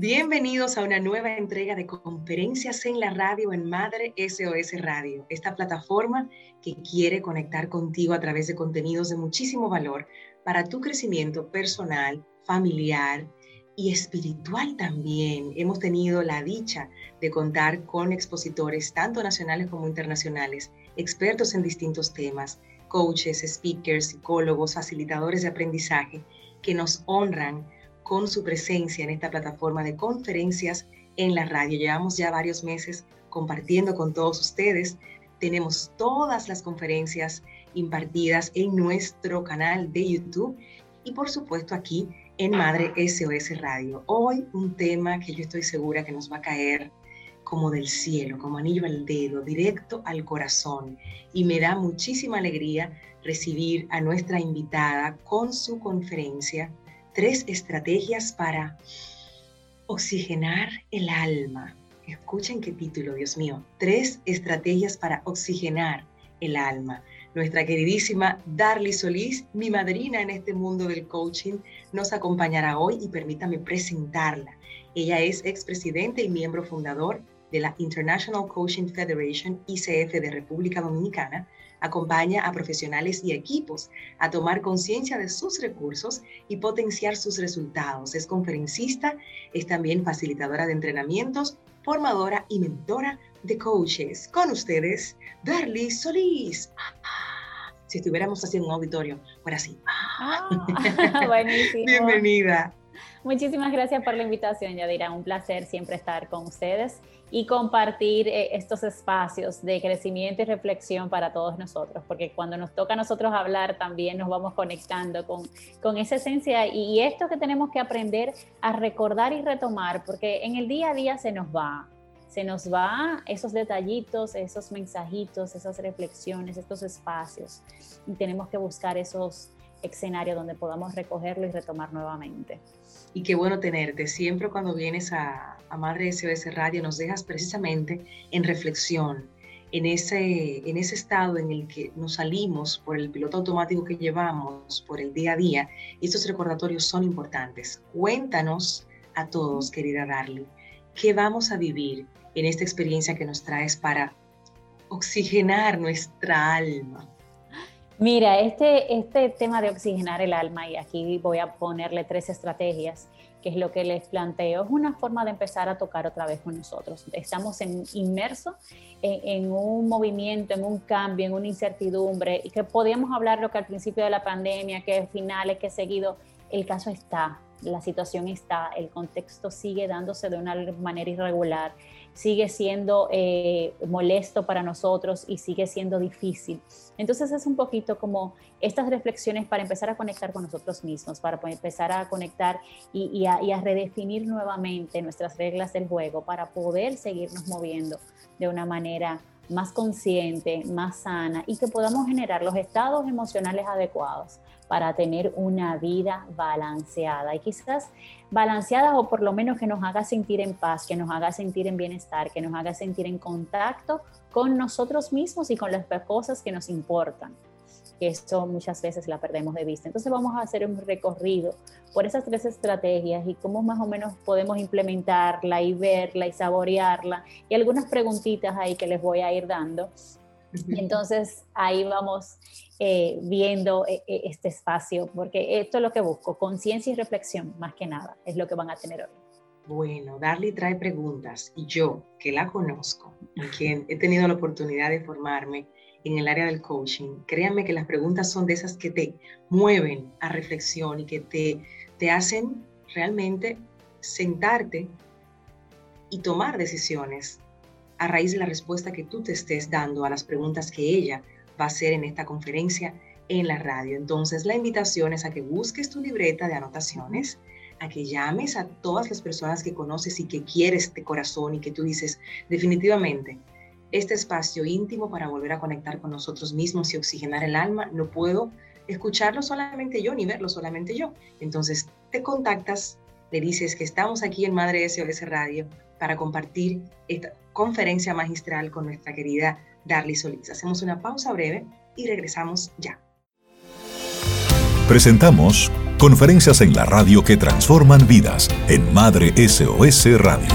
Bienvenidos a una nueva entrega de conferencias en la radio en Madre SOS Radio, esta plataforma que quiere conectar contigo a través de contenidos de muchísimo valor para tu crecimiento personal, familiar y espiritual también. Hemos tenido la dicha de contar con expositores, tanto nacionales como internacionales, expertos en distintos temas, coaches, speakers, psicólogos, facilitadores de aprendizaje, que nos honran con su presencia en esta plataforma de conferencias en la radio. Llevamos ya varios meses compartiendo con todos ustedes. Tenemos todas las conferencias impartidas en nuestro canal de YouTube y por supuesto aquí en Madre SOS Radio. Hoy un tema que yo estoy segura que nos va a caer como del cielo, como anillo al dedo, directo al corazón. Y me da muchísima alegría recibir a nuestra invitada con su conferencia tres estrategias para oxigenar el alma. Escuchen qué título, Dios mío. Tres estrategias para oxigenar el alma. Nuestra queridísima Darly Solís, mi madrina en este mundo del coaching, nos acompañará hoy y permítame presentarla. Ella es expresidente y miembro fundador de la International Coaching Federation, ICF de República Dominicana, Acompaña a profesionales y equipos a tomar conciencia de sus recursos y potenciar sus resultados. Es conferencista, es también facilitadora de entrenamientos, formadora y mentora de coaches. Con ustedes, Darly Solís. Si estuviéramos haciendo un auditorio, fuera así. Ah, buenísimo. Bienvenida. Muchísimas gracias por la invitación, Yadira. Un placer siempre estar con ustedes y compartir eh, estos espacios de crecimiento y reflexión para todos nosotros, porque cuando nos toca a nosotros hablar también nos vamos conectando con, con esa esencia y esto que tenemos que aprender a recordar y retomar, porque en el día a día se nos va, se nos va esos detallitos, esos mensajitos, esas reflexiones, estos espacios y tenemos que buscar esos escenarios donde podamos recogerlo y retomar nuevamente y qué bueno tenerte. Siempre cuando vienes a, a Madre SOS Radio nos dejas precisamente en reflexión, en ese, en ese estado en el que nos salimos por el piloto automático que llevamos, por el día a día, estos recordatorios son importantes. Cuéntanos a todos, querida Darly, qué vamos a vivir en esta experiencia que nos traes para oxigenar nuestra alma. Mira, este, este tema de oxigenar el alma, y aquí voy a ponerle tres estrategias, que es lo que les planteo, es una forma de empezar a tocar otra vez con nosotros. Estamos inmersos en, en, un movimiento, en un cambio, en una incertidumbre, y que podíamos hablar lo que al principio de la pandemia, que finales, que seguido, el caso está, la situación está, el contexto sigue dándose de una manera irregular sigue siendo eh, molesto para nosotros y sigue siendo difícil. Entonces es un poquito como estas reflexiones para empezar a conectar con nosotros mismos, para empezar a conectar y, a, y a redefinir nuevamente nuestras reglas del juego para poder seguirnos moviendo de una manera más consciente, más sana y que podamos generar los estados emocionales adecuados para tener una vida balanceada y quizás balanceada o por lo menos que nos haga sentir en paz, que nos haga sentir en bienestar, que nos haga sentir en contacto con nosotros mismos y con las cosas que nos importan que esto muchas veces la perdemos de vista. Entonces vamos a hacer un recorrido por esas tres estrategias y cómo más o menos podemos implementarla y verla y saborearla y algunas preguntitas ahí que les voy a ir dando. Entonces ahí vamos eh, viendo eh, eh, este espacio, porque esto es lo que busco, conciencia y reflexión, más que nada, es lo que van a tener hoy. Bueno, Darly trae preguntas y yo, que la conozco, en quien he tenido la oportunidad de formarme en el área del coaching, créanme que las preguntas son de esas que te mueven a reflexión y que te, te hacen realmente sentarte y tomar decisiones a raíz de la respuesta que tú te estés dando a las preguntas que ella va a ser en esta conferencia en la radio. Entonces, la invitación es a que busques tu libreta de anotaciones, a que llames a todas las personas que conoces y que quieres de corazón y que tú dices, definitivamente, este espacio íntimo para volver a conectar con nosotros mismos y oxigenar el alma, no puedo escucharlo solamente yo ni verlo solamente yo. Entonces, te contactas, le dices que estamos aquí en Madre SOS Radio para compartir esta conferencia magistral con nuestra querida Darly Solís. Hacemos una pausa breve y regresamos ya. Presentamos Conferencias en la radio que transforman vidas en Madre SOS Radio.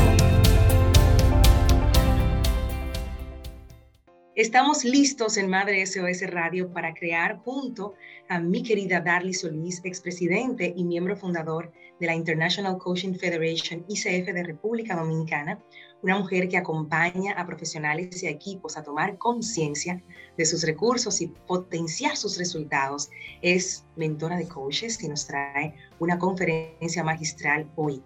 Estamos listos en Madre SOS Radio para crear junto a mi querida Darly Solís, expresidente y miembro fundador de la International Coaching Federation ICF de República Dominicana, una mujer que acompaña a profesionales y a equipos a tomar conciencia de sus recursos y potenciar sus resultados. Es mentora de coaches y nos trae una conferencia magistral hoy.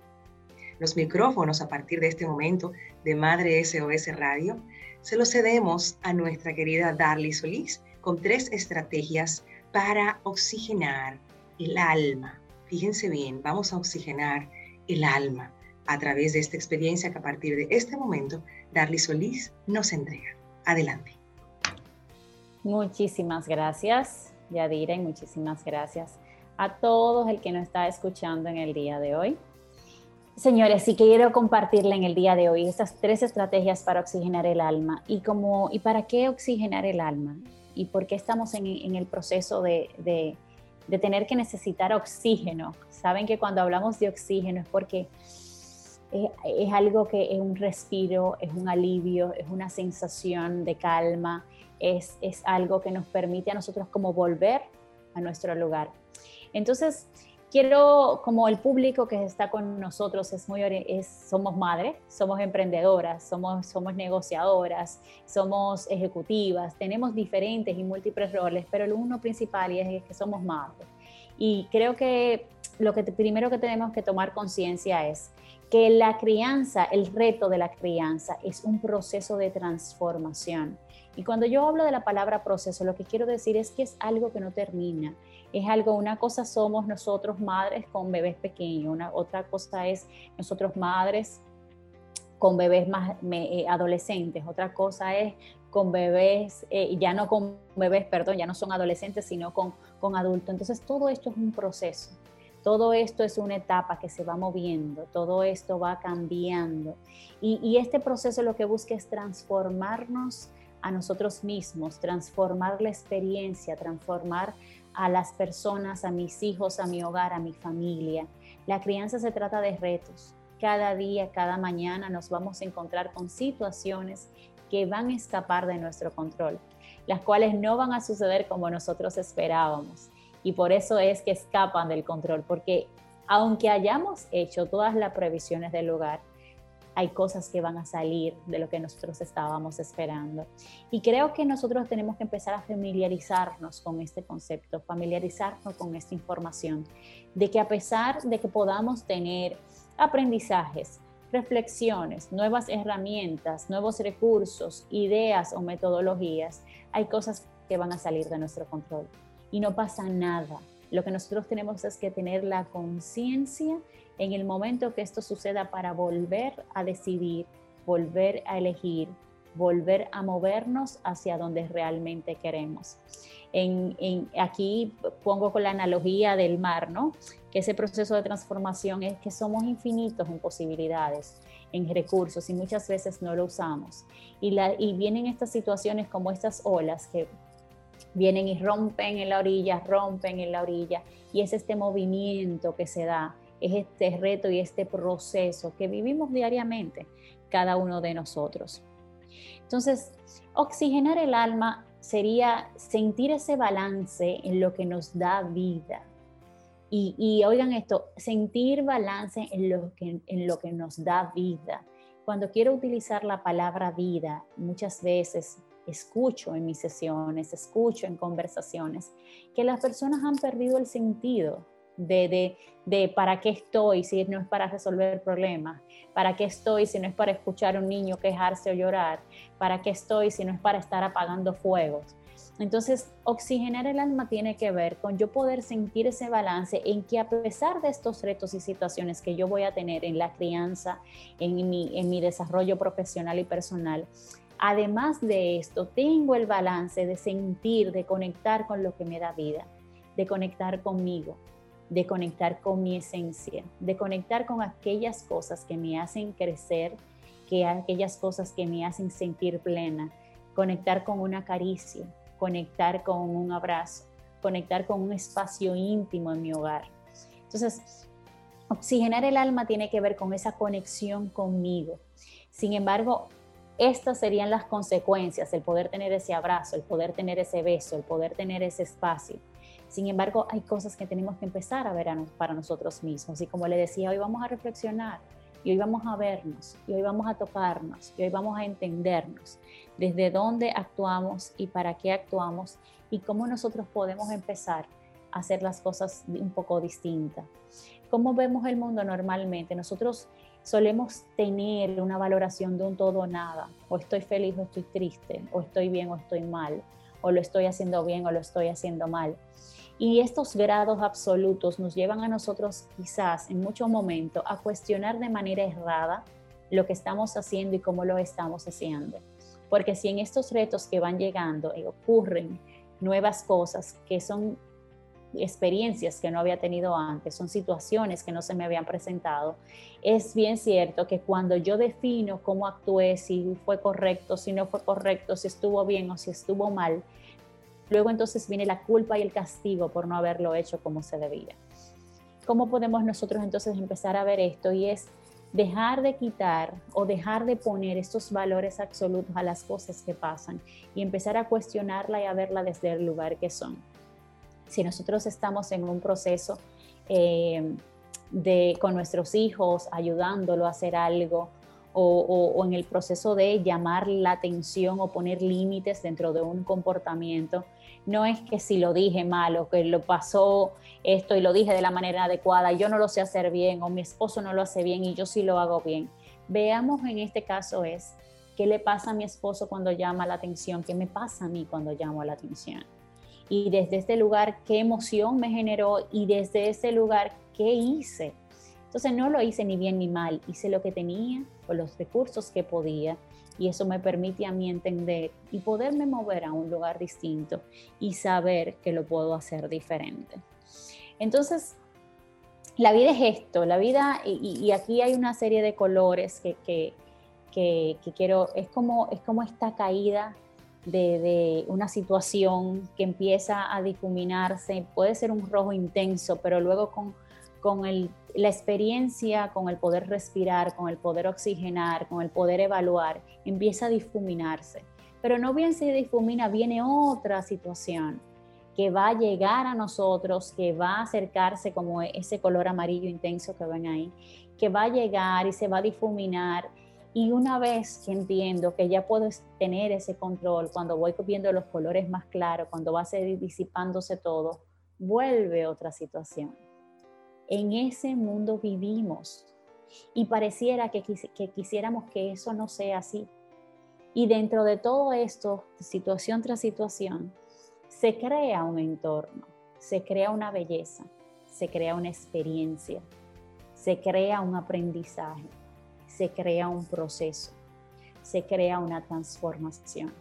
Los micrófonos a partir de este momento de Madre SOS Radio se los cedemos a nuestra querida Darly Solís con tres estrategias para oxigenar el alma. Fíjense bien, vamos a oxigenar el alma a través de esta experiencia que a partir de este momento Darly Solís nos entrega. Adelante. Muchísimas gracias, Yadira, y muchísimas gracias a todos el que nos está escuchando en el día de hoy. Señores, sí quiero compartirle en el día de hoy estas tres estrategias para oxigenar el alma y, cómo, y para qué oxigenar el alma y por qué estamos en, el proceso de, de, tener que necesitar oxígeno. Saben que cuando hablamos de oxígeno es porque es, es, algo que es un respiro, es un alivio, es una sensación de calma, es, es algo que nos permite a nosotros como volver a nuestro lugar. Entonces, quiero, como el público que está con nosotros es muy, es, somos madres, somos emprendedoras, somos, somos negociadoras, somos ejecutivas, tenemos diferentes y múltiples roles, pero el uno principal es, que somos madres. Y creo que lo que primero que tenemos que tomar conciencia es que la crianza, el reto de la crianza es un proceso de transformación. Y cuando yo hablo de la palabra proceso, lo que quiero decir es que es algo que no termina, es algo, una cosa somos nosotros madres con bebés pequeños, una, otra cosa es nosotros madres con bebés más eh, adolescentes, otra cosa es con bebés, eh, ya no con bebés, perdón, ya no son adolescentes, sino con, con adultos. Entonces todo esto es un proceso, todo esto es una etapa que se va moviendo, todo esto va cambiando. Y, este proceso lo que busca es transformarnos a nosotros mismos, transformar la experiencia, transformar a las personas, a mis hijos, a mi hogar, a mi familia. La crianza se trata de retos. Cada día, cada mañana nos vamos a encontrar con situaciones que van a escapar de nuestro control, las cuales no van a suceder como nosotros esperábamos. Y por eso es que escapan del control, porque aunque hayamos hecho todas las previsiones del lugar, hay cosas que van a salir de lo que nosotros estábamos esperando. Y creo que nosotros tenemos que empezar a familiarizarnos con este concepto, familiarizarnos con esta información, de que a pesar de que podamos tener aprendizajes, reflexiones, nuevas herramientas, nuevos recursos, ideas o metodologías, hay cosas que van a salir de nuestro control. Y no pasa nada. Lo que nosotros tenemos es que tener la conciencia en el momento que esto suceda para volver a decidir, volver a elegir, volver a movernos hacia donde realmente queremos. En, aquí pongo con la analogía del mar, ¿no? Que ese proceso de transformación es que somos infinitos en posibilidades, en recursos y muchas veces no lo usamos. Y, la, y vienen estas situaciones como estas olas que vienen y rompen en la orilla, rompen en la orilla y es este movimiento que se da es este reto y este proceso que vivimos diariamente cada uno de nosotros. Entonces, oxigenar el alma sería sentir ese balance en lo que nos da vida. Y, oigan esto, sentir balance en lo, que, en lo que nos da vida. Cuando quiero utilizar la palabra vida, muchas veces escucho en mis sesiones, escucho en conversaciones, que las personas han perdido el sentido de, de, para qué estoy si no es para resolver problemas, para qué estoy si no es para escuchar a un niño quejarse o llorar, para qué estoy si no es para estar apagando fuegos. Entonces, oxigenar el alma tiene que ver con yo poder sentir ese balance en que a pesar de estos retos y situaciones que yo voy a tener en la crianza, en mi, en mi desarrollo profesional y personal, además de esto, tengo el balance de sentir, de conectar con lo que me da vida, de conectar conmigo, de conectar con mi esencia, de conectar con aquellas cosas que me hacen crecer, que aquellas cosas que me hacen sentir plena, conectar con una caricia, conectar con un abrazo, conectar con un espacio íntimo en mi hogar. Entonces, oxigenar el alma tiene que ver con esa conexión conmigo. Sin embargo, estas serían las consecuencias, el poder tener ese abrazo, el poder tener ese beso, el poder tener ese espacio. Sin embargo, hay cosas que tenemos que empezar a ver para nosotros mismos. Y como le decía, hoy vamos a reflexionar y hoy vamos a vernos y hoy vamos a tocarnos y hoy vamos a entendernos desde dónde actuamos y para qué actuamos y cómo nosotros podemos empezar a hacer las cosas un poco distintas. ¿Cómo vemos el mundo normalmente? Nosotros solemos tener una valoración de un todo o nada, o estoy feliz o estoy triste, o estoy bien o estoy mal, o lo estoy haciendo bien o lo estoy haciendo mal. Y estos grados absolutos nos llevan a nosotros quizás en muchos momentos a cuestionar de manera errada lo que estamos haciendo y cómo lo estamos haciendo. Porque si en estos retos que van llegando eh, ocurren nuevas cosas que son experiencias que no había tenido antes, son situaciones que no se me habían presentado, es bien cierto que cuando yo defino cómo actué, si fue correcto, si no fue correcto, si estuvo bien o si estuvo mal, Luego entonces viene la culpa y el castigo por no haberlo hecho como se debía. ¿Cómo podemos nosotros entonces empezar a ver esto? Y es dejar de quitar o dejar de poner estos valores absolutos a las cosas que pasan y empezar a cuestionarla y a verla desde el lugar que son. Si nosotros estamos en un proceso eh, de, con nuestros hijos, ayudándolo a hacer algo, o, en el proceso de llamar la atención o poner límites dentro de un comportamiento. No es que si lo dije mal o que lo pasó esto y lo dije de la manera adecuada, yo no lo sé hacer bien o mi esposo no lo hace bien y yo sí lo hago bien. Veamos en este caso es qué le pasa a mi esposo cuando llama la atención, qué me pasa a mí cuando llamo la atención. Y desde este lugar, qué emoción me generó y desde ese lugar, qué hice entonces no lo hice ni bien ni mal, hice lo que tenía con los recursos que podía y eso me permite a mí entender y poderme mover a un lugar distinto y saber que lo puedo hacer diferente. Entonces, la vida es esto, la vida, y, aquí hay una serie de colores que, que, que, quiero, es como, es como esta caída de, una situación que empieza a difuminarse, puede ser un rojo intenso, pero luego con con la experiencia, con el poder respirar, con el poder oxigenar, con el poder evaluar, empieza a difuminarse. Pero no bien se difumina, viene otra situación que va a llegar a nosotros, que va a acercarse como ese color amarillo intenso que ven ahí, que va a llegar y se va a difuminar. Y una vez que entiendo que ya puedo tener ese control, cuando voy viendo los colores más claros, cuando va a ser disipándose todo, vuelve otra situación en ese mundo vivimos y pareciera que, quisiéramos que eso no sea así. Y dentro de todo esto, situación tras situación, se crea un entorno, se crea una belleza, se crea una experiencia, se crea un aprendizaje, se crea un proceso, se crea una transformación.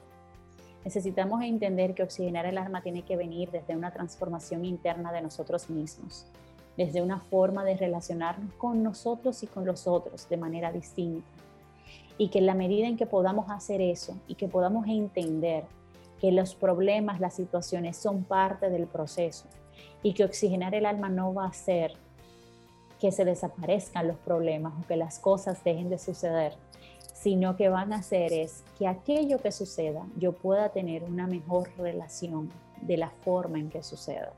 Necesitamos entender que oxigenar el alma tiene que venir desde una transformación interna de nosotros mismos desde una forma de relacionarnos con nosotros y con los otros de manera distinta. Y que en la medida en que podamos hacer eso y que podamos entender que los problemas, las situaciones son parte del proceso y que oxigenar el alma no va a hacer que se desaparezcan los problemas o que las cosas dejen de suceder, sino que van a hacer es que aquello que suceda yo pueda tener una mejor relación de la forma en que suceda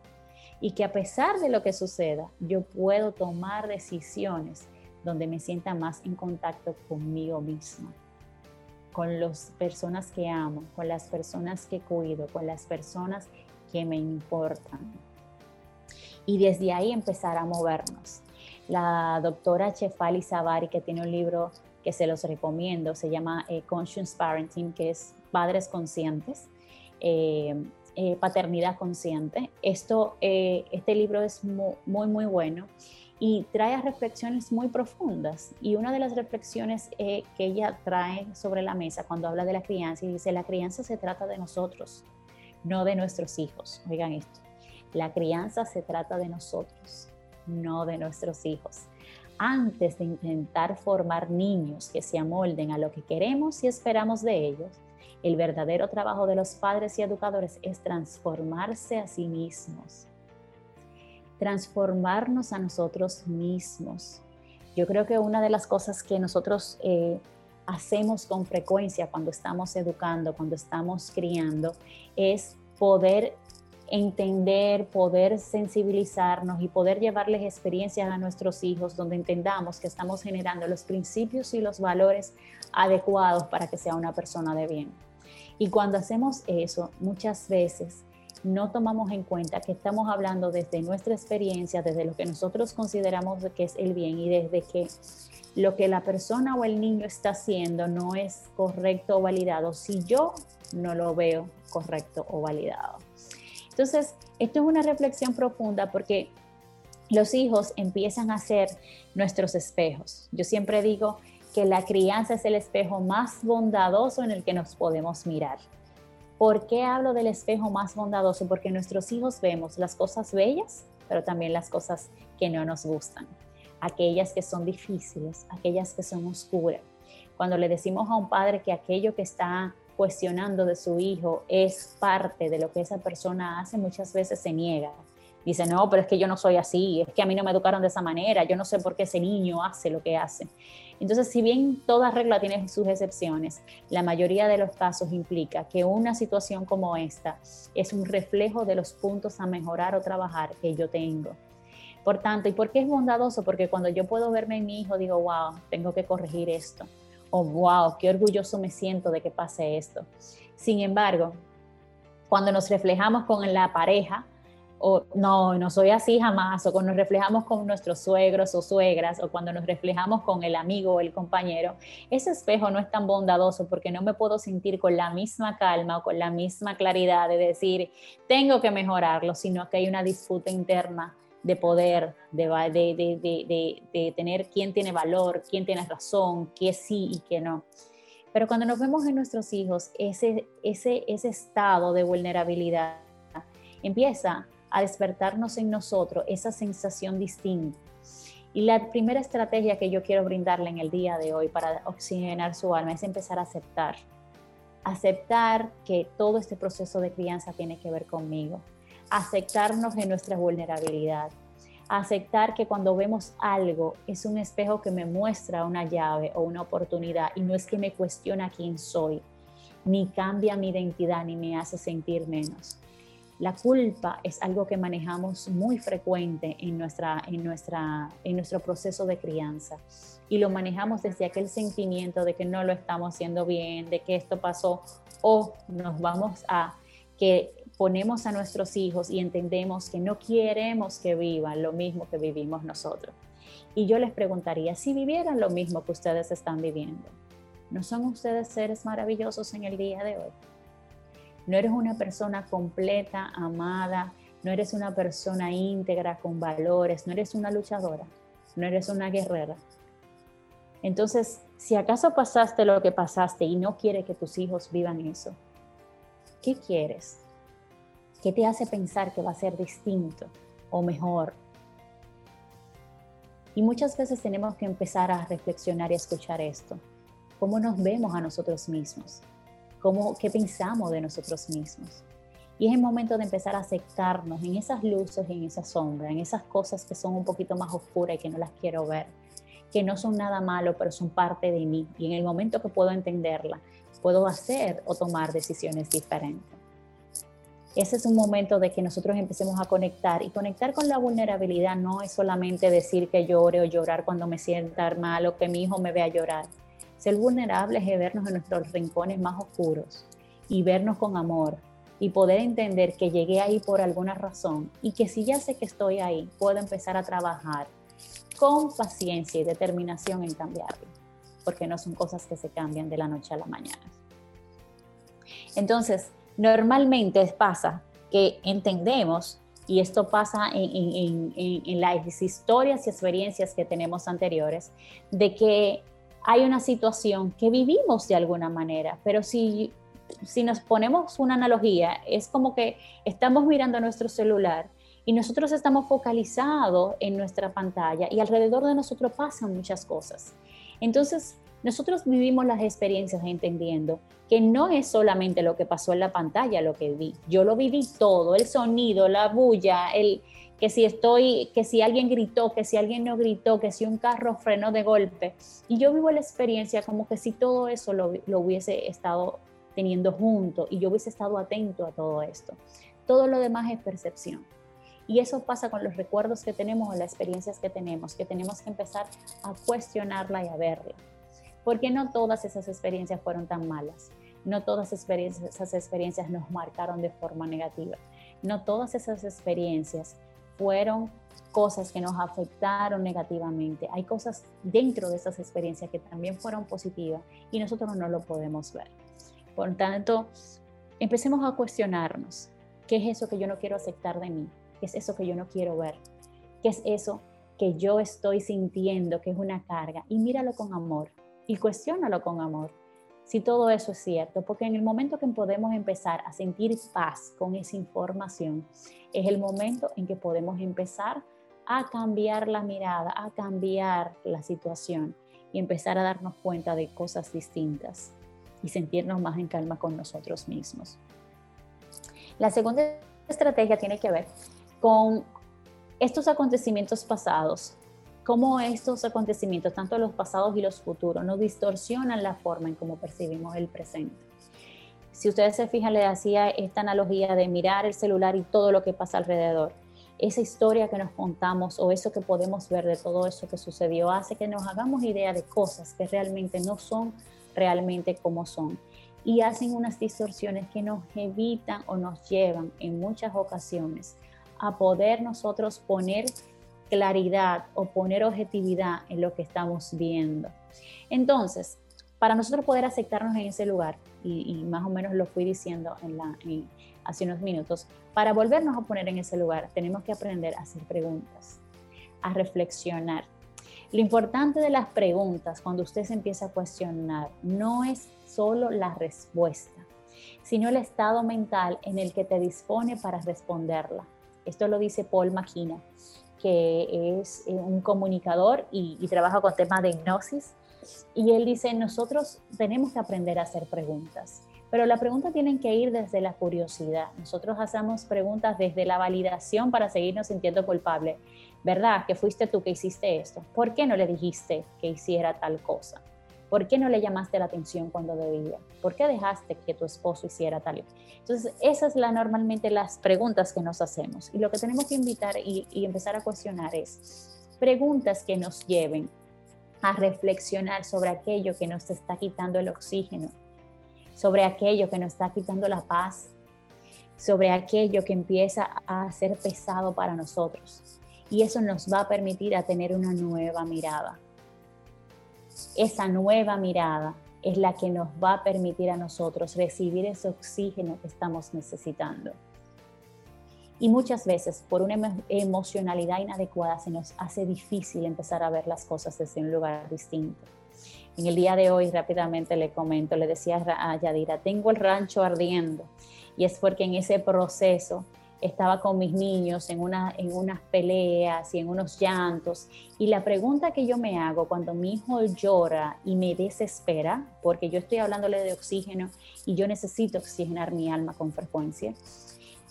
y que a pesar de lo que suceda, yo puedo tomar decisiones donde me sienta más en contacto conmigo misma, con las personas que amo, con las personas que cuido, con las personas que me importan. Y desde ahí empezar a movernos. La doctora Chefali Savari, que tiene un libro que se los recomiendo, se llama eh, Conscious Parenting, que es Padres Conscientes. Eh, eh, paternidad Consciente. Esto, este libro es muy, muy, bueno y trae reflexiones muy profundas. Y una de las reflexiones que ella trae sobre la mesa cuando habla de la crianza y dice, la crianza se trata de nosotros, no de nuestros hijos. Oigan esto, la crianza se trata de nosotros, no de nuestros hijos. Antes de intentar formar niños que se amolden a lo que queremos y esperamos de ellos, el verdadero trabajo de los padres y educadores es transformarse a sí mismos. transformarnos a nosotros mismos. Yo creo que una de las cosas que nosotros eh, hacemos con frecuencia cuando estamos educando, cuando estamos criando, es poder entender, poder sensibilizarnos y poder llevarles experiencias a nuestros hijos donde entendamos que estamos generando los principios y los valores adecuados para que sea una persona de bien. Y cuando hacemos eso, muchas veces no tomamos en cuenta que estamos hablando desde nuestra experiencia, desde lo que nosotros consideramos que es el bien y desde que lo que la persona o el niño está haciendo no es correcto o validado si yo no lo veo correcto o validado. Entonces, esto es una reflexión profunda porque los hijos empiezan a ser nuestros espejos. Yo siempre digo que la crianza es el espejo más bondadoso en el que nos podemos mirar. ¿Por qué hablo del espejo más bondadoso? Porque nuestros hijos vemos las cosas bellas, pero también las cosas que no nos gustan, aquellas que son difíciles, aquellas que son oscuras. Cuando le decimos a un padre que aquello que está cuestionando de su hijo es parte de lo que esa persona hace, muchas veces se niega. Dice, no, pero es que yo no soy así, es que a mí no me educaron de esa manera, yo no sé por qué ese niño hace lo que hace. Entonces, si bien toda regla tiene sus excepciones, la mayoría de los casos implica que una situación como esta es un reflejo de los puntos a mejorar o trabajar que yo tengo. Por tanto, ¿y por qué es bondadoso? Porque cuando yo puedo verme en mi hijo, digo, wow, tengo que corregir esto oh, wow, qué orgulloso me siento de que pase esto. Sin embargo, cuando nos reflejamos con la pareja, o no, no soy así jamás, o cuando nos reflejamos con nuestros suegros o suegras, o cuando nos reflejamos con el amigo o el compañero, ese espejo no es tan bondadoso porque no me puedo sentir con la misma calma o con la misma claridad de decir, tengo que mejorarlo, sino que hay una disputa interna de poder, de, de, de, tener quién tiene valor, quién tiene razón, qué sí y qué no. Pero cuando nos vemos en nuestros hijos, ese, ese, ese estado de vulnerabilidad empieza a despertarnos en nosotros esa sensación distinta. Y la primera estrategia que yo quiero brindarle en el día de hoy para oxigenar su alma es empezar a aceptar. Aceptar que todo este proceso de crianza tiene que ver conmigo aceptarnos en nuestra vulnerabilidad, aceptar que cuando vemos algo es un espejo que me muestra una llave o una oportunidad y no es que me cuestiona quién soy, ni cambia mi identidad, ni me hace sentir menos. La culpa es algo que manejamos muy frecuente en, nuestra, en, nuestra, en nuestro proceso de crianza y lo manejamos desde aquel sentimiento de que no lo estamos haciendo bien, de que esto pasó o nos vamos a que ponemos a nuestros hijos y entendemos que no queremos que vivan lo mismo que vivimos nosotros. Y yo les preguntaría, si vivieran lo mismo que ustedes están viviendo, ¿no son ustedes seres maravillosos en el día de hoy? No eres una persona completa, amada, no eres una persona íntegra, con valores, no eres una luchadora, no eres una guerrera. Entonces, si acaso pasaste lo que pasaste y no quieres que tus hijos vivan eso, ¿qué quieres? ¿Qué te hace pensar que va a ser distinto o mejor? Y muchas veces tenemos que empezar a reflexionar y escuchar esto. ¿Cómo nos vemos a nosotros mismos? ¿Cómo, ¿Qué pensamos de nosotros mismos? Y es el momento de empezar a aceptarnos en esas luces, en esa sombra, en esas cosas que son un poquito más oscuras y que no las quiero ver, que no son nada malo, pero son parte de mí. Y en el momento que puedo entenderla, puedo hacer o tomar decisiones diferentes ese es un momento de que nosotros empecemos a conectar y conectar con la vulnerabilidad no es solamente decir que llore o llorar cuando me sienta mal o que mi hijo me vea llorar. Ser vulnerable es vernos en nuestros rincones más oscuros y vernos con amor y poder entender que llegué ahí por alguna razón y que si ya sé que estoy ahí, puedo empezar a trabajar con paciencia y determinación en cambiarlo, porque no son cosas que se cambian de la noche a la mañana. Entonces, Normalmente pasa que entendemos, y esto pasa en, las historias y experiencias que tenemos anteriores, de que hay una situación que vivimos de alguna manera, pero si, si nos ponemos una analogía, es como que estamos mirando nuestro celular y nosotros estamos focalizados en nuestra pantalla y alrededor de nosotros pasan muchas cosas. Entonces, nosotros vivimos las experiencias entendiendo que no es solamente lo que pasó en la pantalla lo que vi, yo lo viví todo, el sonido, la bulla, el que si estoy, que si alguien gritó, que si alguien no gritó, que si un carro frenó de golpe. Y yo vivo la experiencia como que si todo eso lo, lo hubiese estado teniendo junto y yo hubiese estado atento a todo esto. Todo lo demás es percepción. Y eso pasa con los recuerdos que tenemos o las experiencias que tenemos, que tenemos que empezar a cuestionarla y a verla. Porque no todas esas experiencias fueron tan malas. No todas esas experiencias nos marcaron de forma negativa. No todas esas experiencias fueron cosas que nos afectaron negativamente. Hay cosas dentro de esas experiencias que también fueron positivas y nosotros no lo podemos ver. Por tanto, empecemos a cuestionarnos, ¿qué es eso que yo no quiero aceptar de mí? ¿Qué es eso que yo no quiero ver? ¿Qué es eso que yo estoy sintiendo que es una carga? Y míralo con amor y cuestiónalo con amor. Si todo eso es cierto, porque en el momento que podemos empezar a sentir paz con esa información, es el momento en que podemos empezar a cambiar la mirada, a cambiar la situación y empezar a darnos cuenta de cosas distintas y sentirnos más en calma con nosotros mismos. La segunda estrategia tiene que ver con estos acontecimientos pasados, cómo estos acontecimientos, tanto los pasados y los futuros, nos distorsionan la forma en cómo percibimos el presente. Si ustedes se fijan, le hacía esta analogía de mirar el celular y todo lo que pasa alrededor. Esa historia que nos contamos o eso que podemos ver de todo eso que sucedió hace que nos hagamos idea de cosas que realmente no son realmente como son y hacen unas distorsiones que nos evitan o nos llevan en muchas ocasiones a poder nosotros poner claridad o poner objetividad en lo que estamos viendo. Entonces, para nosotros poder aceptarnos en ese lugar, y, más o menos lo fui diciendo hace unos minutos, para volvernos a poner en ese lugar tenemos que aprender a hacer preguntas, a reflexionar. Lo importante de las preguntas cuando usted se empieza a cuestionar no es solo la respuesta, sino el estado mental en el que te dispone para responderla. Esto lo dice Paul McKenna, que es eh, un comunicador y, trabaja con temas de hipnosis. Y él dice, nosotros tenemos que aprender a hacer preguntas, pero la pregunta tienen que ir desde la curiosidad. Nosotros hacemos preguntas desde la validación para seguirnos sintiendo culpables. ¿Verdad? Que fuiste tú que hiciste esto. ¿Por qué no le dijiste que hiciera tal cosa? ¿Por qué no le llamaste la atención cuando debía? ¿Por qué dejaste que tu esposo hiciera tal? Entonces, esas son normalmente las preguntas que nos hacemos. Y lo que tenemos que invitar y, y empezar a cuestionar es preguntas que nos lleven a reflexionar sobre aquello que nos está quitando el oxígeno, sobre aquello que nos está quitando la paz, sobre aquello que empieza a ser pesado para nosotros. Y eso nos va a permitir a tener una nueva mirada esa nueva mirada es la que nos va a permitir a nosotros recibir ese oxígeno que estamos necesitando. Y muchas veces por una emocionalidad inadecuada se nos hace difícil empezar a ver las cosas desde un lugar distinto. En el día de hoy rápidamente le comento, le decía a Yadira, tengo el rancho ardiendo y es porque en ese proceso estaba con mis niños en, una, en unas peleas y en unos llantos. Y la pregunta que yo me hago cuando mi hijo llora y me desespera, porque yo estoy hablándole de oxígeno y yo necesito oxigenar mi alma con frecuencia,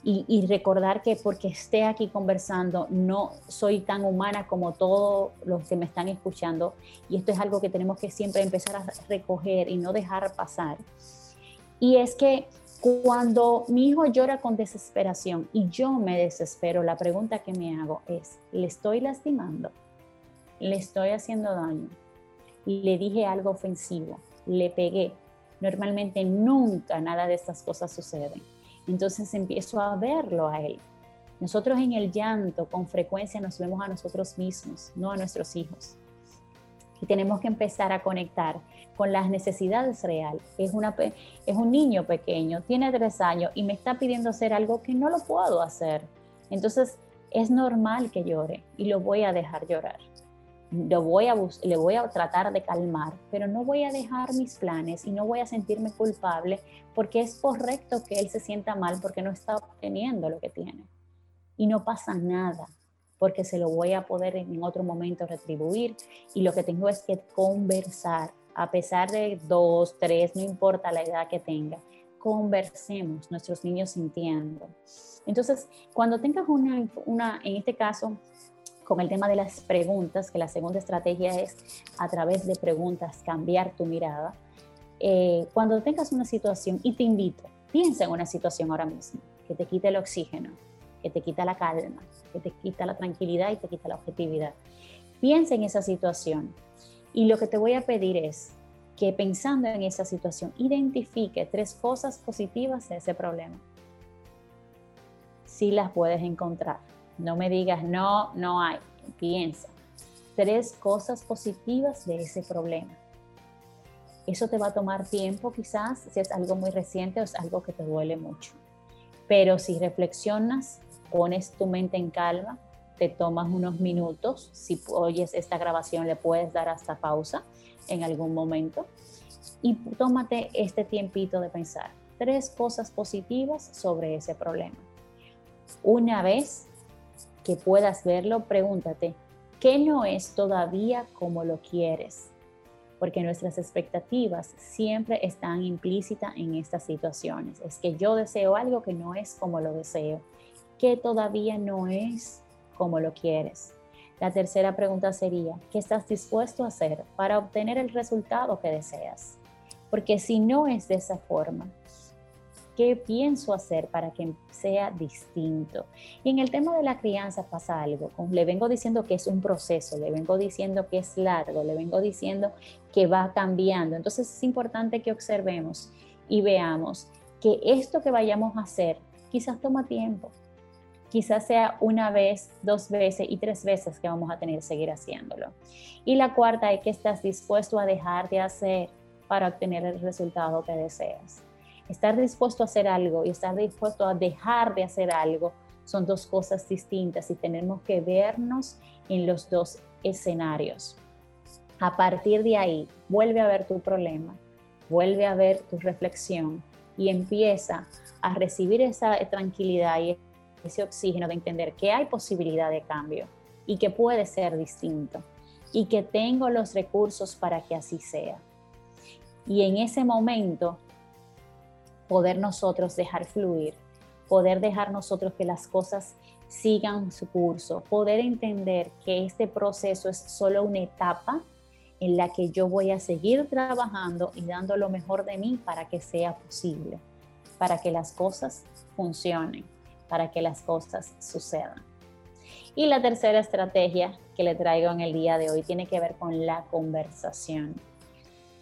y, y, recordar que porque esté aquí conversando no soy tan humana como todos los que me están escuchando y esto es algo que tenemos que siempre empezar a recoger y no dejar pasar. Y es que cuando mi hijo llora con desesperación y yo me desespero, la pregunta que me hago es, ¿le estoy lastimando? ¿Le estoy haciendo daño? ¿Le dije algo ofensivo? ¿Le pegué? Normalmente nunca nada de estas cosas suceden. Entonces empiezo a verlo a él. Nosotros en el llanto con frecuencia nos vemos a nosotros mismos, no a nuestros hijos. Y tenemos que empezar a conectar con las necesidades reales. Es, una, es un niño pequeño, tiene tres años y me está pidiendo hacer algo que no lo puedo hacer. Entonces es normal que llore y lo voy a dejar llorar. Lo voy a le voy a tratar de calmar, pero no voy a dejar mis planes y no voy a sentirme culpable porque es correcto que él se sienta mal porque no está obteniendo lo que tiene. Y no pasa nada porque se lo voy a poder en otro momento retribuir y lo que tengo es que conversar, a pesar de dos, tres, no importa la edad que tenga, conversemos, nuestros niños sintiendo. Entonces, cuando tengas una, una, en este caso, con el tema de las preguntas, que la segunda estrategia es a través de preguntas cambiar tu mirada, eh, cuando tengas una situación, y te invito, piensa en una situación ahora mismo, que te quite el oxígeno, te quita la calma, que te quita la tranquilidad y te quita la objetividad. Piensa en esa situación y lo que te voy a pedir es que pensando en esa situación, identifique tres cosas positivas de ese problema. Si las puedes encontrar. No me digas, no, no hay. Piensa. Tres cosas positivas de ese problema. Eso te va a tomar tiempo quizás, si es algo muy reciente o es algo que te duele mucho. Pero si reflexionas, pones tu mente en calma, te tomas unos minutos, si oyes esta grabación le puedes dar hasta pausa en algún momento y tómate este tiempito de pensar tres cosas positivas sobre ese problema. Una vez que puedas verlo, pregúntate, ¿qué no es todavía como lo quieres? Porque nuestras expectativas siempre están implícitas en estas situaciones. Es que yo deseo algo que no es como lo deseo, que todavía no es como lo quieres. La tercera pregunta sería, ¿qué estás dispuesto a hacer para obtener el resultado que deseas? Porque si no es de esa forma, ¿qué pienso hacer para que sea distinto? Y en el tema de la crianza pasa algo. Le vengo diciendo que es un proceso, le vengo diciendo que es largo, le vengo diciendo que va cambiando. Entonces es importante que observemos y veamos que esto que vayamos a hacer quizás toma tiempo, quizás sea una vez, dos veces y tres veces que vamos a tener que seguir haciéndolo. Y la cuarta es que estás dispuesto a dejar de hacer para obtener el resultado que deseas. Estar dispuesto a hacer algo y estar dispuesto a dejar de hacer algo son dos cosas distintas y tenemos que vernos en los dos escenarios. A partir de ahí, vuelve a ver tu problema, vuelve a ver tu reflexión y empieza a recibir esa tranquilidad y ese oxígeno de entender que hay posibilidad de cambio y que puede ser distinto y que tengo los recursos para que así sea. Y en ese momento poder nosotros dejar fluir, poder dejar nosotros que las cosas sigan su curso, poder entender que este proceso es solo una etapa en la que yo voy a seguir trabajando y dando lo mejor de mí para que sea posible, para que las cosas funcionen para que las cosas sucedan. Y la tercera estrategia que le traigo en el día de hoy tiene que ver con la conversación.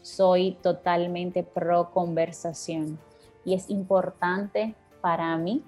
Soy totalmente pro conversación y es importante para mí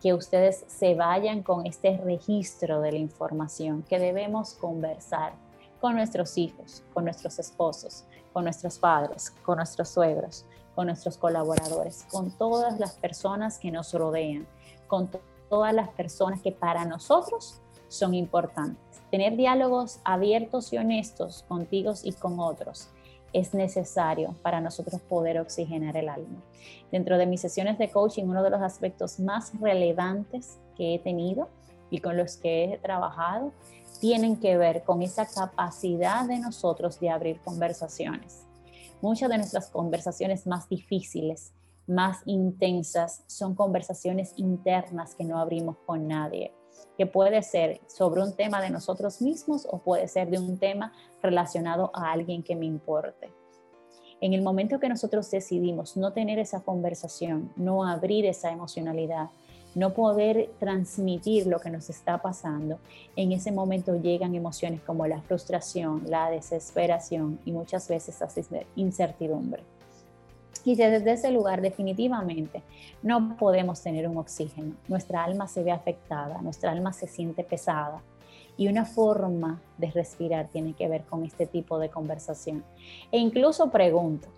que ustedes se vayan con este registro de la información que debemos conversar con nuestros hijos, con nuestros esposos, con nuestros padres, con nuestros suegros, con nuestros colaboradores, con todas las personas que nos rodean con todas las personas que para nosotros son importantes. Tener diálogos abiertos y honestos contigo y con otros es necesario para nosotros poder oxigenar el alma. Dentro de mis sesiones de coaching, uno de los aspectos más relevantes que he tenido y con los que he trabajado tienen que ver con esa capacidad de nosotros de abrir conversaciones. Muchas de nuestras conversaciones más difíciles más intensas son conversaciones internas que no abrimos con nadie, que puede ser sobre un tema de nosotros mismos o puede ser de un tema relacionado a alguien que me importe. En el momento que nosotros decidimos no tener esa conversación, no abrir esa emocionalidad, no poder transmitir lo que nos está pasando, en ese momento llegan emociones como la frustración, la desesperación y muchas veces la incertidumbre. Y desde ese lugar definitivamente no podemos tener un oxígeno. Nuestra alma se ve afectada, nuestra alma se siente pesada. Y una forma de respirar tiene que ver con este tipo de conversación. E incluso pregunto,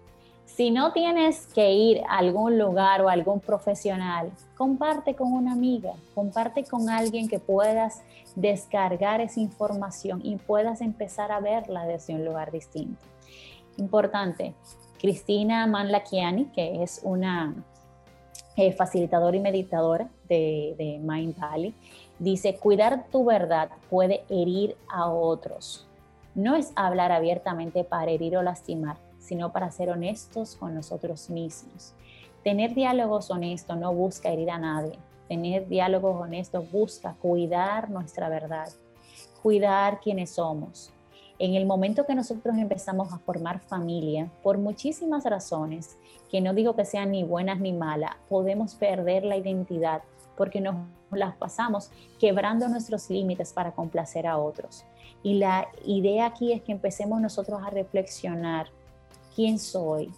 si no tienes que ir a algún lugar o a algún profesional, comparte con una amiga, comparte con alguien que puedas descargar esa información y puedas empezar a verla desde un lugar distinto. Importante, Cristina Manlakiani, que es una eh, facilitadora y meditadora de, de Mind Valley, dice, cuidar tu verdad puede herir a otros. No es hablar abiertamente para herir o lastimar, sino para ser honestos con nosotros mismos. Tener diálogos honestos no busca herir a nadie. Tener diálogos honestos busca cuidar nuestra verdad, cuidar quienes somos. En el momento que nosotros empezamos a formar familia, por muchísimas razones, que no digo que sean ni buenas ni malas, podemos perder la identidad porque nos las pasamos quebrando nuestros límites para complacer a otros. Y la idea aquí es que empecemos nosotros a reflexionar quién soy.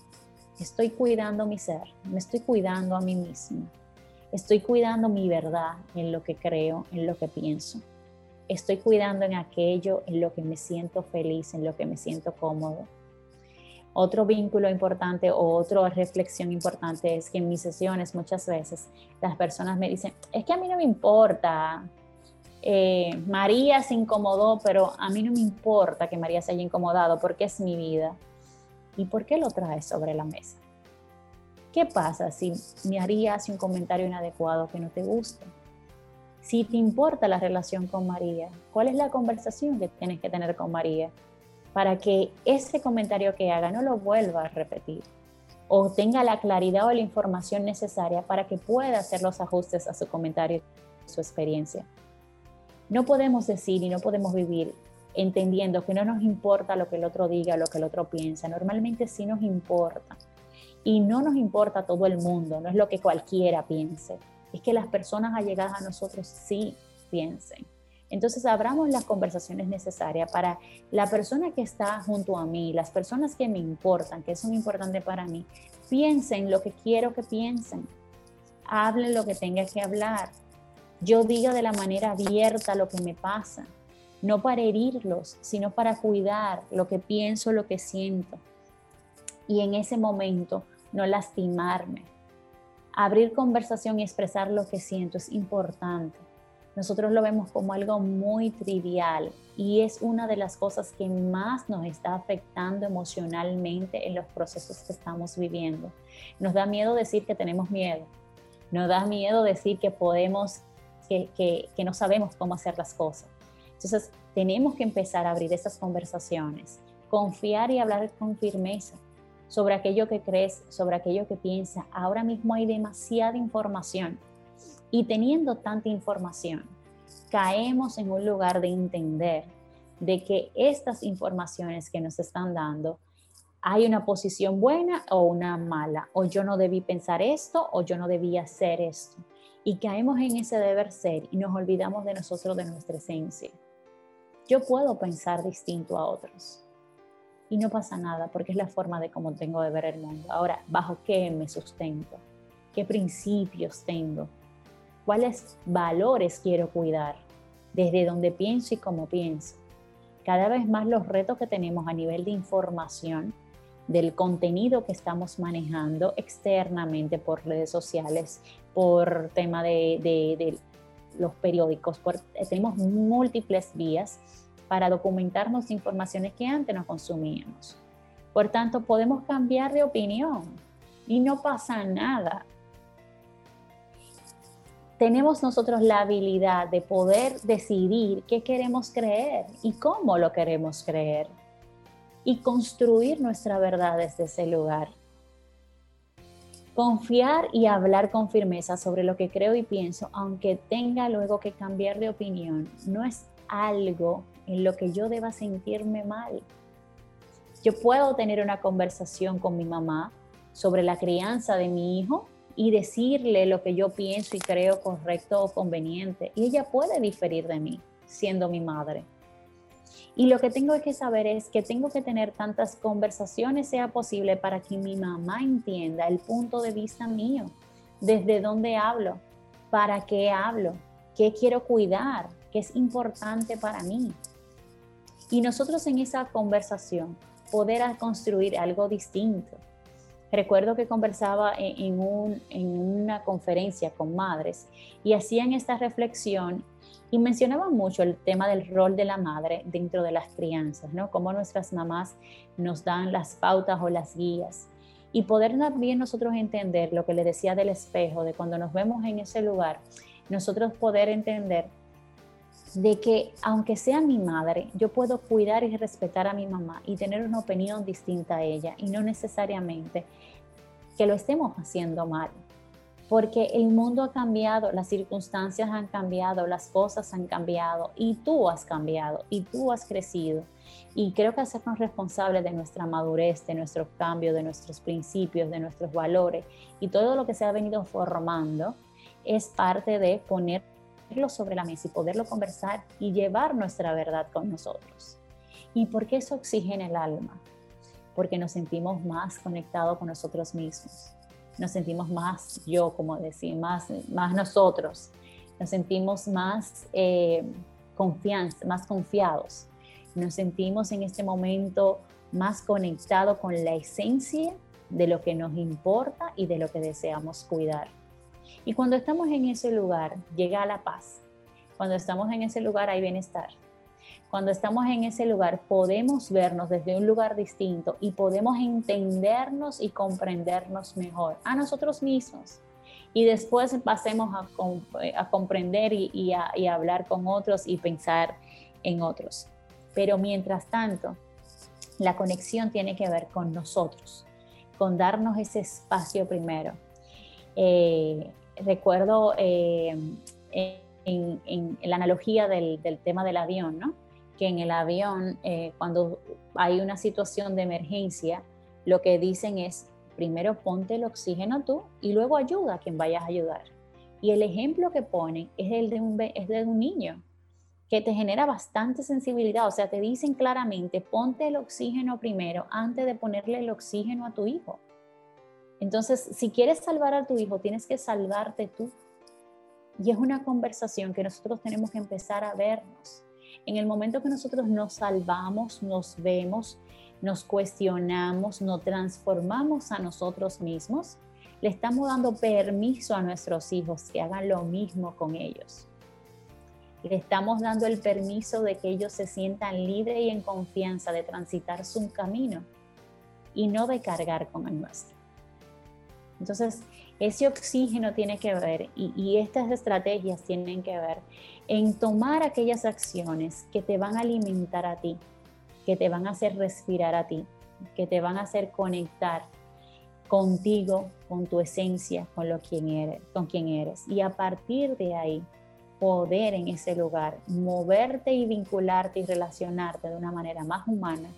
Estoy cuidando mi ser, me estoy cuidando a mí misma. Estoy cuidando mi verdad en lo que creo, en lo que pienso. Estoy cuidando en aquello en lo que me siento feliz, en lo que me siento cómodo. Otro vínculo importante o otra reflexión importante es que en mis sesiones muchas veces las personas me dicen, es que a mí no me importa, eh, María se incomodó, pero a mí no me importa que María se haya incomodado porque es mi vida. ¿Y por qué lo traes sobre la mesa? ¿Qué pasa si María hace un comentario inadecuado que no te gusta? Si te importa la relación con María, ¿cuál es la conversación que tienes que tener con María? para que ese comentario que haga no lo vuelva a repetir o tenga la claridad o la información necesaria para que pueda hacer los ajustes a su comentario su experiencia. No podemos decir y no podemos vivir entendiendo que no nos importa lo que el otro diga, lo que el otro piensa. Normalmente sí nos importa. Y no nos importa todo el mundo, no es lo que cualquiera piense. Es que las personas allegadas a nosotros sí piensen. Entonces, abramos las conversaciones necesarias para la persona que está junto a mí, las personas que me importan, que son importantes para mí, piensen lo que quiero que piensen, hablen lo que tenga que hablar, yo diga de la manera abierta lo que me pasa, no para herirlos, sino para cuidar lo que pienso, lo que siento. Y en ese momento no lastimarme. Abrir conversación y expresar lo que siento es importante nosotros lo vemos como algo muy trivial y es una de las cosas que más nos está afectando emocionalmente en los procesos que estamos viviendo. Nos da miedo decir que tenemos miedo, nos da miedo decir que podemos, que, que, no sabemos cómo hacer las cosas. Entonces, tenemos que empezar a abrir esas conversaciones, confiar y hablar con firmeza sobre aquello que crees, sobre aquello que piensas. Ahora mismo hay demasiada información y teniendo tanta información, caemos en un lugar de entender de que estas informaciones que nos están dando, hay una posición buena o una mala, o yo no debí pensar esto o yo no debía hacer esto. Y caemos en ese deber ser y nos olvidamos de nosotros, de nuestra esencia. Yo puedo pensar distinto a otros y no pasa nada porque es la forma de cómo tengo de ver el mundo. Ahora, ¿bajo qué me sustento? ¿Qué principios tengo? cuáles valores quiero cuidar, desde donde pienso y cómo pienso. Cada vez más los retos que tenemos a nivel de información, del contenido que estamos manejando externamente por redes sociales, por tema de, los periódicos, tenemos múltiples vías para documentarnos informaciones que antes no consumíamos. Por tanto, podemos cambiar de opinión y no pasa nada tenemos nosotros la habilidad de poder decidir qué queremos creer y cómo lo queremos creer y construir nuestra verdad desde ese lugar. Confiar y hablar con firmeza sobre lo que creo y pienso, aunque tenga luego que cambiar de opinión, no es algo en lo que yo deba sentirme mal. Yo puedo tener una conversación con mi mamá sobre la crianza de mi hijo y decirle lo que yo pienso y creo correcto o conveniente. Y ella puede diferir de mí, siendo mi madre. Y lo que tengo que saber es que tengo que tener tantas conversaciones sea posible para que mi mamá entienda el punto de vista mío, desde dónde hablo, para qué hablo, qué quiero cuidar, qué es importante para mí. Y nosotros en esa conversación poder construir algo distinto, Recuerdo que conversaba en, una conferencia con madres y hacían esta reflexión y mencionaban mucho el tema del rol de la madre dentro de las crianzas, ¿no? Cómo nuestras mamás nos dan las pautas o las guías. Y poder también nosotros entender lo que le decía del espejo, de cuando nos vemos en ese lugar, nosotros poder entender de que aunque sea mi madre, yo puedo cuidar y respetar a mi mamá y tener una opinión distinta a ella y no necesariamente que lo estemos haciendo mal. Porque el mundo ha cambiado, las circunstancias han cambiado, las cosas han cambiado y tú has cambiado y tú has crecido. Y creo que hacernos responsables de nuestra madurez, de nuestro cambio, de nuestros principios, de nuestros valores y todo lo que se ha venido formando es parte de ponerlo sobre la mesa y poderlo conversar y llevar nuestra verdad con nosotros. ¿Y por qué eso oxigena el alma? Porque nos sentimos más conectados con nosotros mismos. Nos sentimos más yo, como decir, más, más nosotros. Nos sentimos más eh, confianza, más confiados nos sentimos en este momento más conectados con la esencia de lo que nos importa y de lo que deseamos cuidar. Y cuando estamos en ese lugar, llega la paz. Cuando estamos en ese lugar hay bienestar. Cuando estamos en ese lugar podemos vernos desde un lugar distinto y podemos entendernos y comprendernos mejor a nosotros mismos. Y después pasemos a, comprender y a hablar con otros y pensar en otros. Pero mientras tanto, la conexión tiene que ver con nosotros, con darnos ese espacio primero. Eh, recuerdo eh, en, la analogía del, tema del avión, que en el avión, eh, cuando hay una situación de emergencia, lo que dicen es, primero ponte el oxígeno tú y luego ayuda a quien vayas a ayudar. Y el ejemplo que ponen es el de un, de un niño que te genera bastante sensibilidad. O sea, te dicen claramente, ponte el oxígeno primero antes de ponerle el oxígeno a tu hijo. Entonces, si quieres salvar a tu hijo, tienes que salvarte tú. Y es una conversación que nosotros tenemos que empezar a vernos. En el momento que nosotros nos salvamos, nos vemos, nos cuestionamos, nos transformamos a nosotros mismos, le estamos dando permiso a nuestros hijos que hagan lo mismo con ellos. Le estamos dando el permiso de que ellos se sientan libres y en confianza de transitar su camino y no de cargar con el nuestro. Entonces, ese oxígeno tiene que ver y, y, estas estrategias tienen que ver en tomar aquellas acciones que te van a alimentar a ti, que te van a hacer respirar a ti, que te van a hacer conectar contigo, con tu esencia, con lo quien eres, con quien eres. Y a partir de ahí, poder en ese lugar, moverte y vincularte y relacionarte de una manera más humana,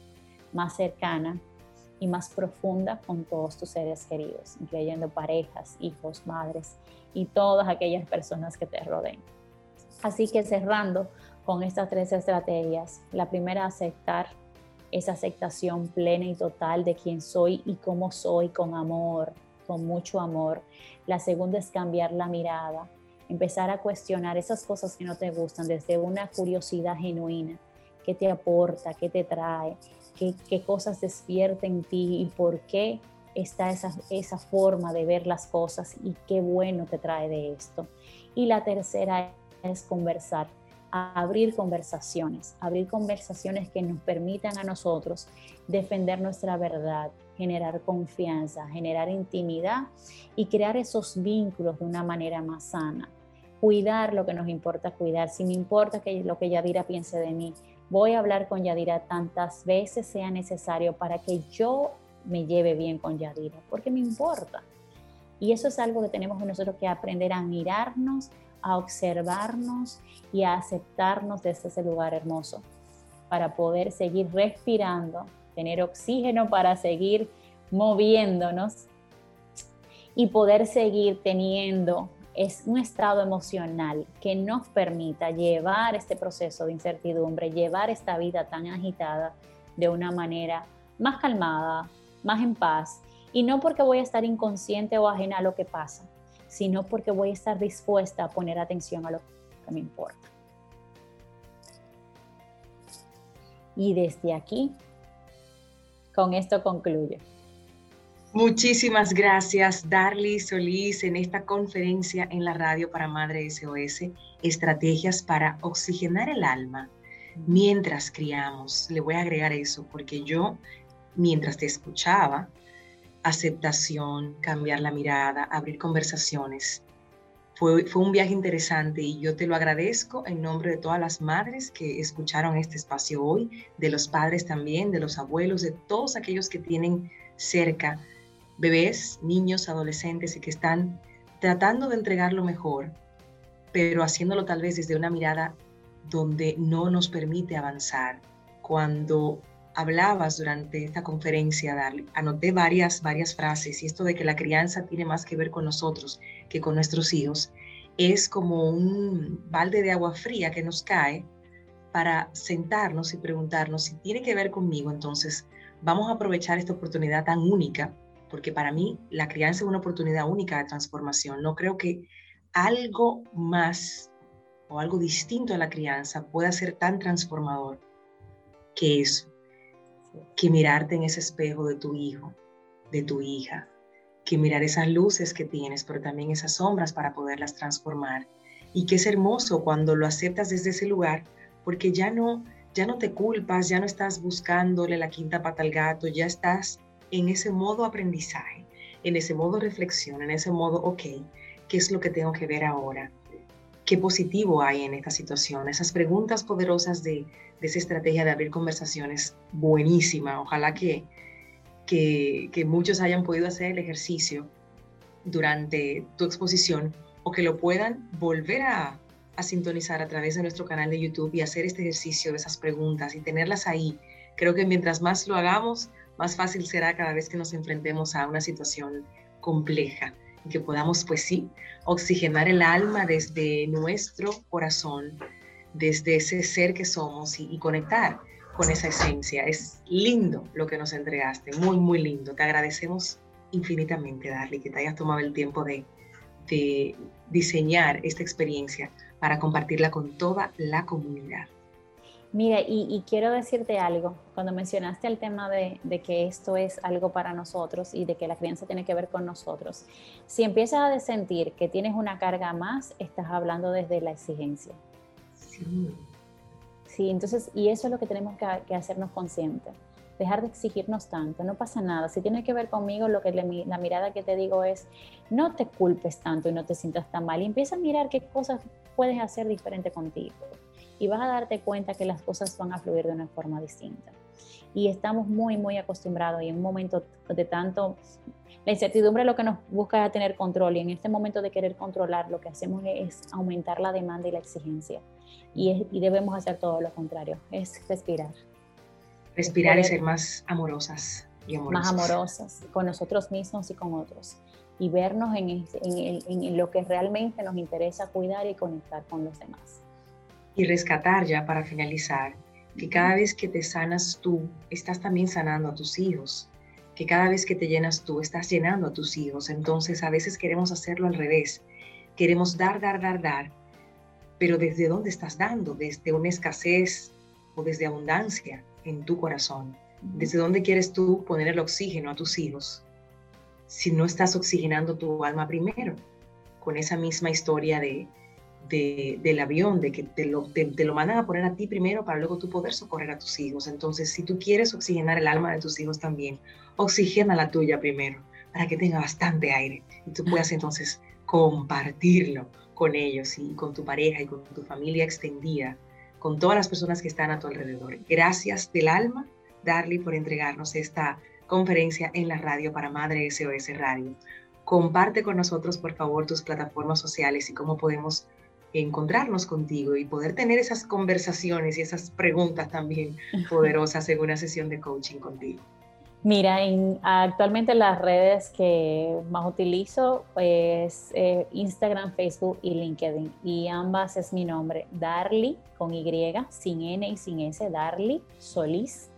más cercana y más profunda con todos tus seres queridos, incluyendo parejas, hijos, madres y todas aquellas personas que te rodeen. Así que cerrando con estas tres estrategias, la primera, aceptar esa aceptación plena y total de quién soy y cómo soy con amor, con mucho amor. La segunda es cambiar la mirada, empezar a cuestionar esas cosas que no te gustan desde una curiosidad genuina, qué te aporta, qué te trae, qué, cosas despierta en ti y por qué está esa, esa forma de ver las cosas y qué bueno te trae de esto. Y la tercera es conversar, abrir conversaciones, abrir conversaciones que nos permitan a nosotros defender nuestra verdad, generar confianza, generar intimidad y crear esos vínculos de una manera más sana cuidar lo que nos importa cuidar. Si me importa que lo que Yadira piense de mí, voy a hablar con Yadira tantas veces sea necesario para que yo me lleve bien con Yadira, porque me importa. Y eso es algo que tenemos nosotros que aprender a mirarnos, a observarnos y a aceptarnos desde ese lugar hermoso para poder seguir respirando, tener oxígeno para seguir moviéndonos y poder seguir teniendo es un estado emocional que nos permita llevar este proceso de incertidumbre, llevar esta vida tan agitada de una manera más calmada, más en paz, y no porque voy a estar inconsciente o ajena a lo que pasa, sino porque voy a estar dispuesta a poner atención a lo que me importa. Y desde aquí, con esto concluyo. Muchísimas gracias, Darly Solís, en esta conferencia en la radio para Madre SOS, estrategias para oxigenar el alma mientras criamos. Le voy a agregar eso, porque yo, mientras te escuchaba, aceptación, cambiar la mirada, abrir conversaciones, fue, fue un viaje interesante y yo te lo agradezco en nombre de todas las madres que escucharon este espacio hoy, de los padres también, de los abuelos, de todos aquellos que tienen cerca bebés, niños, adolescentes y que están tratando de entregar lo mejor, pero haciéndolo tal vez desde una mirada donde no nos permite avanzar. Cuando hablabas durante esta conferencia, anoté varias, varias frases y esto de que la crianza tiene más que ver con nosotros que con nuestros hijos, es como un balde de agua fría que nos cae para sentarnos y preguntarnos si tiene que ver conmigo, entonces vamos a aprovechar esta oportunidad tan única, porque para mí la crianza es una oportunidad única de transformación. No creo que algo más o algo distinto a la crianza pueda ser tan transformador que eso, que mirarte en ese espejo de tu hijo, de tu hija, que mirar esas luces que tienes, pero también esas sombras para poderlas transformar. Y que es hermoso cuando lo aceptas desde ese lugar, porque ya no, ya no te culpas, ya no estás buscándole la quinta pata al gato, ya estás en ese modo aprendizaje, en ese modo reflexión, en ese modo, ok, ¿qué es lo que tengo que ver ahora? ¿Qué positivo hay en esta situación? Esas preguntas poderosas de, de esa estrategia de abrir conversaciones, buenísima. Ojalá que, que, muchos hayan podido hacer el ejercicio durante tu exposición o que lo puedan volver a, a sintonizar a través de nuestro canal de YouTube y hacer este ejercicio de esas preguntas y tenerlas ahí. Creo que mientras más lo hagamos, más fácil será cada vez que nos enfrentemos a una situación compleja y que podamos, pues sí, oxigenar el alma desde nuestro corazón, desde ese ser que somos y, conectar con esa esencia. Es lindo lo que nos entregaste, muy, muy lindo. Te agradecemos infinitamente, Darly, que te hayas tomado el tiempo de, diseñar esta experiencia para compartirla con toda la comunidad. Mira, y, quiero decirte algo, cuando mencionaste el tema de, de, que esto es algo para nosotros y de que la crianza tiene que ver con nosotros, si empiezas a sentir que tienes una carga más, estás hablando desde la exigencia. Sí. Sí, entonces, y eso es lo que tenemos que, hacernos conscientes. Dejar de exigirnos tanto, no pasa nada. Si tiene que ver conmigo, lo que la mirada que te digo es, no te culpes tanto y no te sientas tan mal. Y empieza a mirar qué cosas puedes hacer diferente contigo. Y vas a darte cuenta que las cosas van a fluir de una forma distinta. Y estamos muy, muy acostumbrados y en un momento de tanto la incertidumbre lo que nos busca es tener control y en este momento de querer controlar lo que hacemos es aumentar la demanda y la exigencia y, debemos hacer todo lo contrario, es respirar. Respirar y ser más amorosas y Más amorosas con nosotros mismos y con otros y vernos en, en, lo que realmente nos interesa cuidar y conectar con los demás. Y rescatar ya para finalizar, que cada vez que te sanas tú, estás también sanando a tus hijos, que cada vez que te llenas tú, estás llenando a tus hijos. Entonces a veces queremos hacerlo al revés, queremos dar, dar, dar, dar, pero ¿desde dónde estás dando? ¿Desde una escasez o desde abundancia en tu corazón? ¿Desde dónde quieres tú poner el oxígeno a tus hijos? Si no estás oxigenando tu alma primero, con esa misma historia de, del avión, de que te lo, te, lo mandan a poner a ti primero para luego tú poder socorrer a tus hijos. Entonces, si tú quieres oxigenar el alma de tus hijos también, oxigena la tuya primero, para que tenga bastante aire y tú puedas entonces compartirlo con ellos y con tu pareja y con tu familia extendida, con todas las personas que están a tu alrededor. Gracias del alma, Darly, por entregarnos esta conferencia en la radio para Madre SOS Radio. Comparte con nosotros, por favor, tus plataformas sociales y cómo podemos encontrarnos contigo y poder tener esas conversaciones y esas preguntas también poderosas en una sesión de coaching contigo. Mira, actualmente las redes que más utilizo es eh, Instagram, Facebook y LinkedIn. Y ambas es mi nombre, Darly, con Y, sin N y sin S, Darly Solís.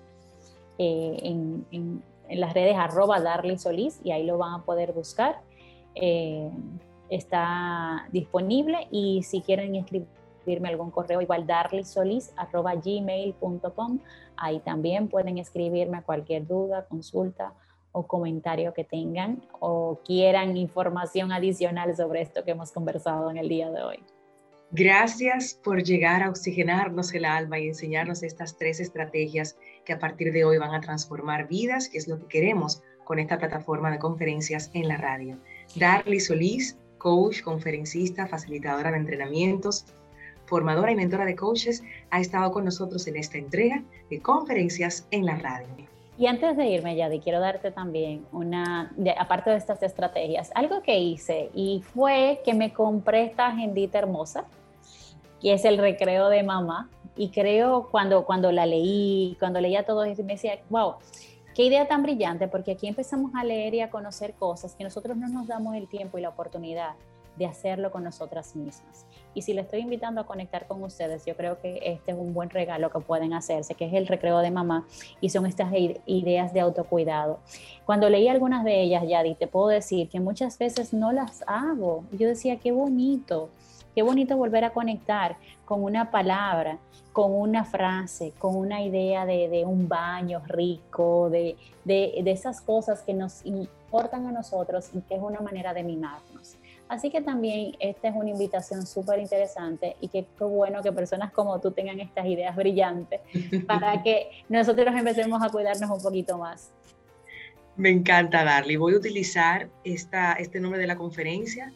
Eh, en, las redes arroba Darly Solís y ahí lo van a poder buscar. Eh, está disponible y si quieren escribir escribirme algún correo, igual gmail.com Ahí también pueden escribirme cualquier duda, consulta o comentario que tengan o quieran información adicional sobre esto que hemos conversado en el día de hoy. Gracias por llegar a oxigenarnos el alma y enseñarnos estas tres estrategias que a partir de hoy van a transformar vidas, que es lo que queremos con esta plataforma de conferencias en la radio. Darly Solís, coach, conferencista, facilitadora de entrenamientos, formadora y mentora de coaches, ha estado con nosotros en esta entrega de conferencias en la radio. Y antes de irme, Yadi, quiero darte también una, aparte de estas estrategias, algo que hice y fue que me compré esta agendita hermosa, que es el recreo de mamá. Y creo cuando, cuando la leí, cuando leía todo esto, me decía, wow, qué idea tan brillante, porque aquí empezamos a leer y a conocer cosas que nosotros no nos damos el tiempo y la oportunidad de hacerlo con nosotras mismas. Y si le estoy invitando a conectar con ustedes, yo creo que este es un buen regalo que pueden hacerse, que es el recreo de mamá, y son estas ideas de autocuidado. Cuando leí algunas de ellas, Yadi, te puedo decir que muchas veces no las hago. Yo decía, qué bonito, qué bonito volver a conectar con una palabra, con una frase, con una idea de, un baño rico, de, de, de esas cosas que nos importan a nosotros y que es una manera de mimarnos. Así que también esta es una invitación súper interesante y qué bueno que personas como tú tengan estas ideas brillantes para que nosotros empecemos a cuidarnos un poquito más. Me encanta, Darly. Voy a utilizar esta, este nombre de la conferencia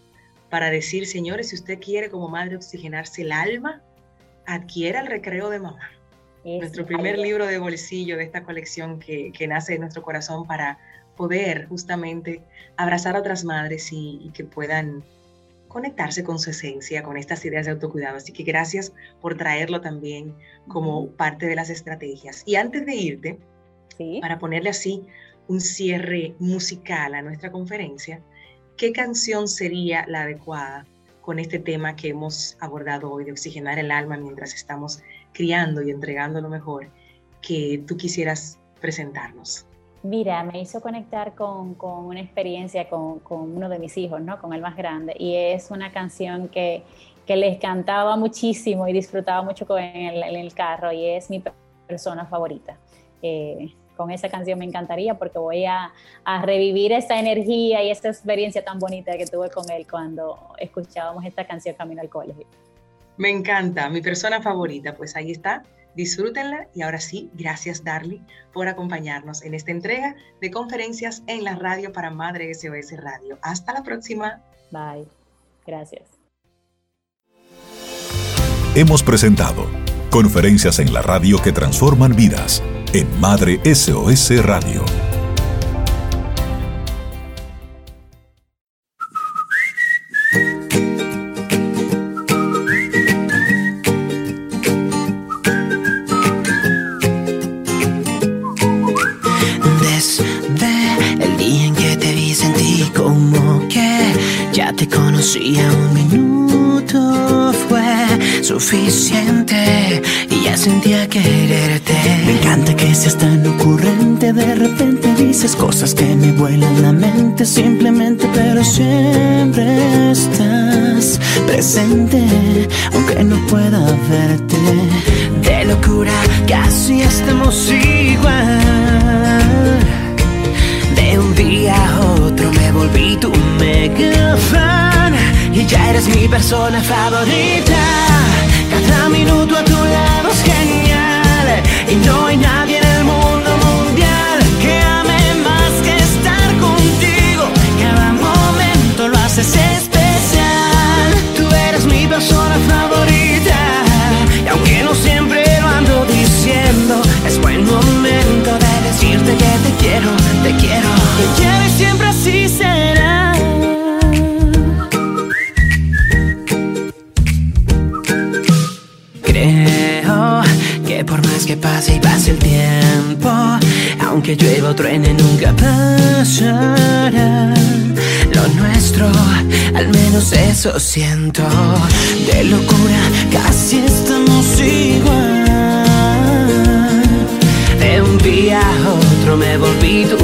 para decir, señores, si usted quiere como madre oxigenarse el alma, adquiera el recreo de mamá. nuestro primer libro de bolsillo de esta colección que, que nace de nuestro corazón para poder justamente abrazar a otras madres y, que puedan conectarse con su esencia, con estas ideas de autocuidado. Así que gracias por traerlo también como parte de las estrategias. Y antes de irte, para ponerle así un cierre musical a nuestra conferencia, ¿qué canción sería la adecuada con este tema que hemos abordado hoy de oxigenar el alma mientras estamos criando y entregando lo mejor que tú quisieras presentarnos? Mira, me hizo conectar con, una experiencia con, uno de mis hijos, ¿no? Con el más grande. Y es una canción que, les cantaba muchísimo y disfrutaba mucho en el, carro y es mi persona favorita. Eh, con esa canción me encantaría porque voy a, a, revivir esa energía y esa experiencia tan bonita que tuve con él cuando escuchábamos esta canción Camino al Colegio. Me encanta, mi persona favorita, pues ahí está Disfrútenla y ahora sí, gracias Darly por acompañarnos en esta entrega de conferencias en la radio para Madre SOS Radio. Hasta la próxima. Bye. Gracias. Hemos presentado conferencias en la radio que transforman vidas en Madre SOS Radio. Suficiente ya sentía quererte. Me encanta que seas tan ocurrente, de repente dices cosas que me vuelan la mente simplemente, pero siempre estás presente, aunque no pueda verte. De locura casi estamos igual. De un día a otro me volví tu mega fan y ya eres mi persona favorita. Cada minuto a tu lado es genial y no hay nadie en el mundo mundial que ame más que estar contigo. Cada momento lo haces aunque llueva o truene nunca pasará. Lo nuestro, al menos eso siento. De locura casi estamos igual. De un día a otro me volví tu.